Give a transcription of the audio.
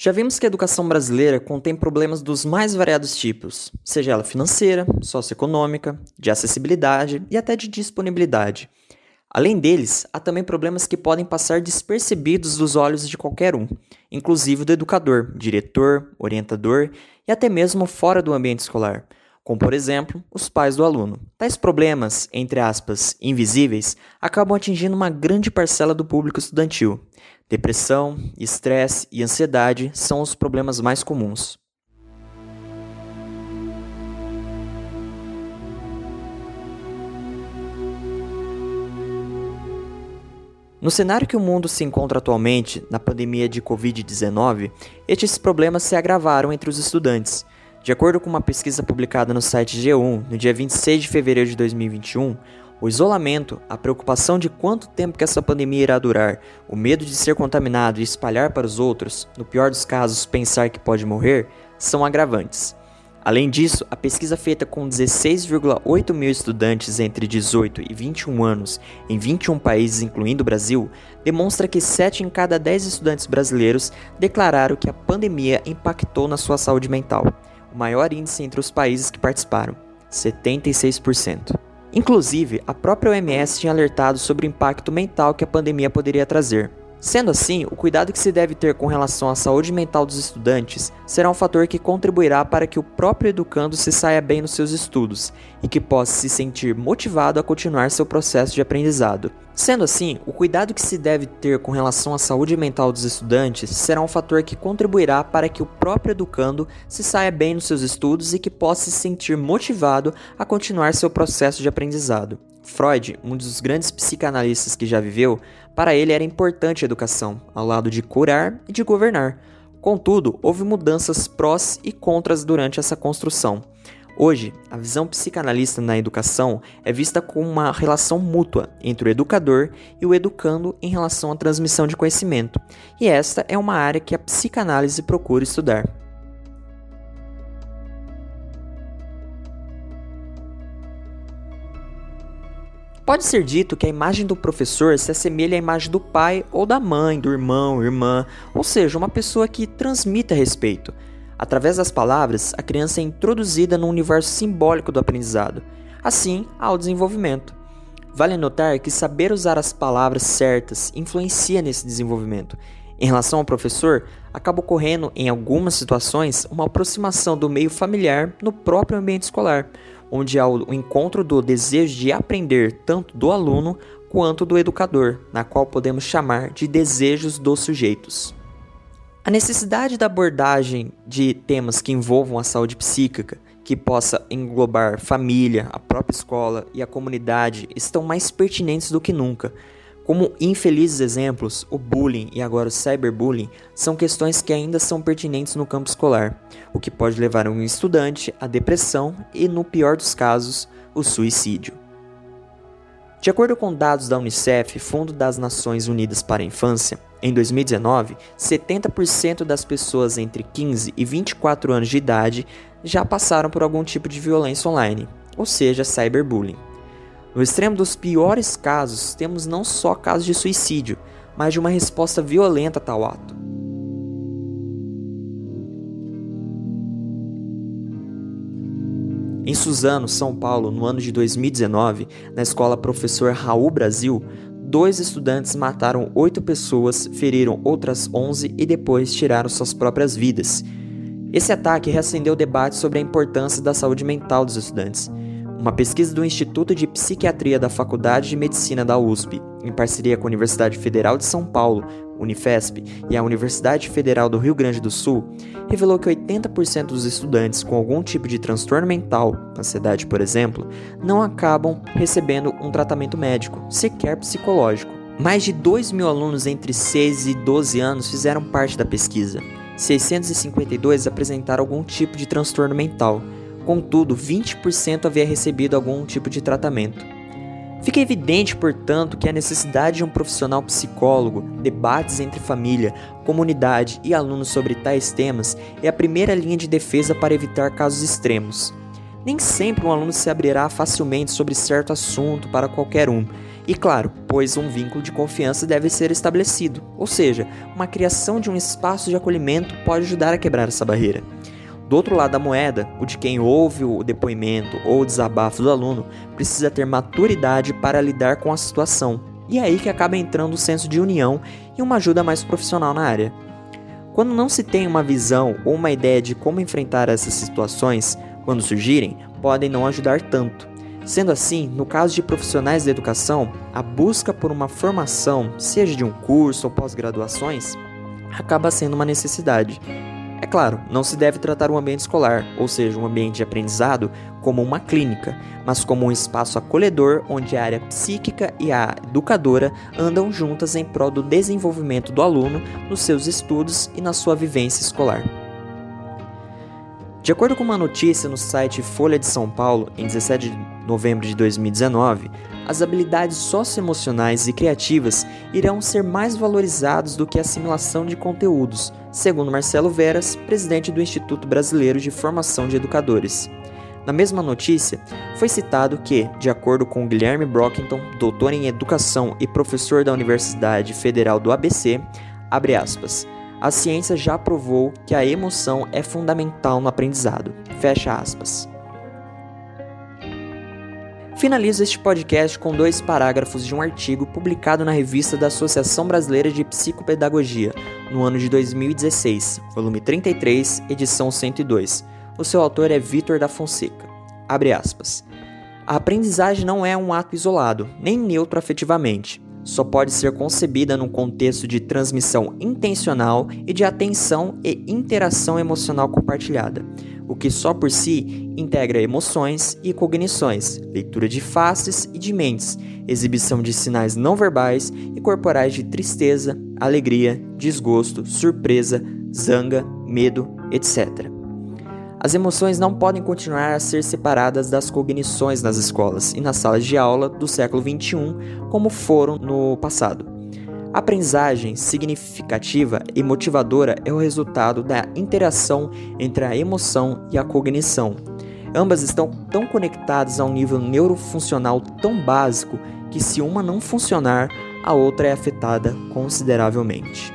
Já vimos que a educação brasileira contém problemas dos mais variados tipos, seja ela financeira, socioeconômica, de acessibilidade e até de disponibilidade. Além deles, há também problemas que podem passar despercebidos dos olhos de qualquer um, inclusive do educador, diretor, orientador e até mesmo fora do ambiente escolar, como por exemplo, os pais do aluno. Tais problemas, entre aspas, invisíveis, acabam atingindo uma grande parcela do público estudantil, Depressão, estresse e ansiedade são os problemas mais comuns. No cenário que o mundo se encontra atualmente, na pandemia de Covid-19, estes problemas se agravaram entre os estudantes. De acordo com uma pesquisa publicada no site G1 no dia 26 de fevereiro de 2021, o isolamento, a preocupação de quanto tempo que essa pandemia irá durar, o medo de ser contaminado e espalhar para os outros, no pior dos casos, pensar que pode morrer, são agravantes. Além disso, a pesquisa feita com 16,8 mil estudantes entre 18 e 21 anos em 21 países, incluindo o Brasil, demonstra que 7 em cada 10 estudantes brasileiros declararam que a pandemia impactou na sua saúde mental, o maior índice entre os países que participaram, 76%. Inclusive, a própria OMS tinha alertado sobre o impacto mental que a pandemia poderia trazer. Sendo assim, o cuidado que se deve ter com relação à saúde mental dos estudantes será um fator que contribuirá para que o próprio educando se saia bem nos seus estudos e que possa se sentir motivado a continuar seu processo de aprendizado. Sendo assim, o cuidado que se deve ter com relação à saúde mental dos estudantes será um fator que contribuirá para que o próprio educando se saia bem nos seus estudos e que possa se sentir motivado a continuar seu processo de aprendizado. Freud, um dos grandes psicanalistas que já viveu, para ele era importante a educação, ao lado de curar e de governar. Contudo, houve mudanças prós e contras durante essa construção. Hoje, a visão psicanalista na educação é vista como uma relação mútua entre o educador e o educando em relação à transmissão de conhecimento, e esta é uma área que a psicanálise procura estudar. Pode ser dito que a imagem do professor se assemelha à imagem do pai ou da mãe, do irmão, irmã, ou seja, uma pessoa que transmite respeito. Através das palavras, a criança é introduzida no universo simbólico do aprendizado, assim ao desenvolvimento. Vale notar que saber usar as palavras certas influencia nesse desenvolvimento. Em relação ao professor, acaba ocorrendo, em algumas situações, uma aproximação do meio familiar no próprio ambiente escolar, onde há o encontro do desejo de aprender tanto do aluno quanto do educador, na qual podemos chamar de desejos dos sujeitos. A necessidade da abordagem de temas que envolvam a saúde psíquica, que possa englobar família, a própria escola e a comunidade, estão mais pertinentes do que nunca, como infelizes exemplos, o bullying e agora o cyberbullying são questões que ainda são pertinentes no campo escolar, o que pode levar um estudante à depressão e, no pior dos casos, o suicídio. De acordo com dados da Unicef, Fundo das Nações Unidas para a Infância, em 2019, 70% das pessoas entre 15 e 24 anos de idade já passaram por algum tipo de violência online, ou seja, cyberbullying. No extremo dos piores casos, temos não só casos de suicídio, mas de uma resposta violenta a tal ato. Em Suzano, São Paulo, no ano de 2019, na escola Professor Raul Brasil, dois estudantes mataram oito pessoas, feriram outras onze e depois tiraram suas próprias vidas. Esse ataque reacendeu o debate sobre a importância da saúde mental dos estudantes. Uma pesquisa do Instituto de Psiquiatria da Faculdade de Medicina da USP, em parceria com a Universidade Federal de São Paulo, Unifesp, e a Universidade Federal do Rio Grande do Sul, revelou que 80% dos estudantes com algum tipo de transtorno mental, ansiedade por exemplo, não acabam recebendo um tratamento médico, sequer psicológico. Mais de 2 mil alunos entre 6 e 12 anos fizeram parte da pesquisa. 652 apresentaram algum tipo de transtorno mental, Contudo, 20% havia recebido algum tipo de tratamento. Fica evidente, portanto, que a necessidade de um profissional psicólogo, debates entre família, comunidade e alunos sobre tais temas é a primeira linha de defesa para evitar casos extremos. Nem sempre um aluno se abrirá facilmente sobre certo assunto para qualquer um, E claro, pois um vínculo de confiança deve ser estabelecido, ou seja, uma criação de um espaço de acolhimento pode ajudar a quebrar essa barreira. Do outro lado da moeda, o de quem ouve o depoimento ou o desabafo do aluno precisa ter maturidade para lidar com a situação, e é aí que acaba entrando o senso de união e uma ajuda mais profissional na área. Quando não se tem uma visão ou uma ideia de como enfrentar essas situações, quando surgirem, podem não ajudar tanto. Sendo assim, no caso de profissionais da educação, a busca por uma formação, seja de um curso ou pós-graduações, acaba sendo uma necessidade. É claro, não se deve tratar o ambiente escolar, ou seja, um ambiente de aprendizado, como uma clínica, mas como um espaço acolhedor onde a área psíquica e a educadora andam juntas em prol do desenvolvimento do aluno nos seus estudos e na sua vivência escolar. De acordo com uma notícia no site Folha de São Paulo, em 17 de novembro de 2019, as habilidades socioemocionais e criativas irão ser mais valorizados do que a assimilação de conteúdos, segundo Marcelo Veras, presidente do Instituto Brasileiro de Formação de Educadores. Na mesma notícia, foi citado que, de acordo com Guilherme Brockington, doutor em educação e professor da Universidade Federal do ABC, abre aspas, a ciência já provou que a emoção é fundamental no aprendizado. Fecha aspas. Finalizo este podcast com dois parágrafos de um artigo publicado na revista da Associação Brasileira de Psicopedagogia, no ano de 2016, volume 33, edição 102. O seu autor é Vitor da Fonseca. Abre aspas. A aprendizagem não é um ato isolado, nem neutro afetivamente só pode ser concebida num contexto de transmissão intencional e de atenção e interação emocional compartilhada, o que só por si integra emoções e cognições, leitura de faces e de mentes, exibição de sinais não verbais e corporais de tristeza, alegria, desgosto, surpresa, zanga, medo, etc. As emoções não podem continuar a ser separadas das cognições nas escolas e nas salas de aula do século XXI, como foram no passado. A aprendizagem significativa e motivadora é o resultado da interação entre a emoção e a cognição. Ambas estão tão conectadas a um nível neurofuncional tão básico que, se uma não funcionar, a outra é afetada consideravelmente.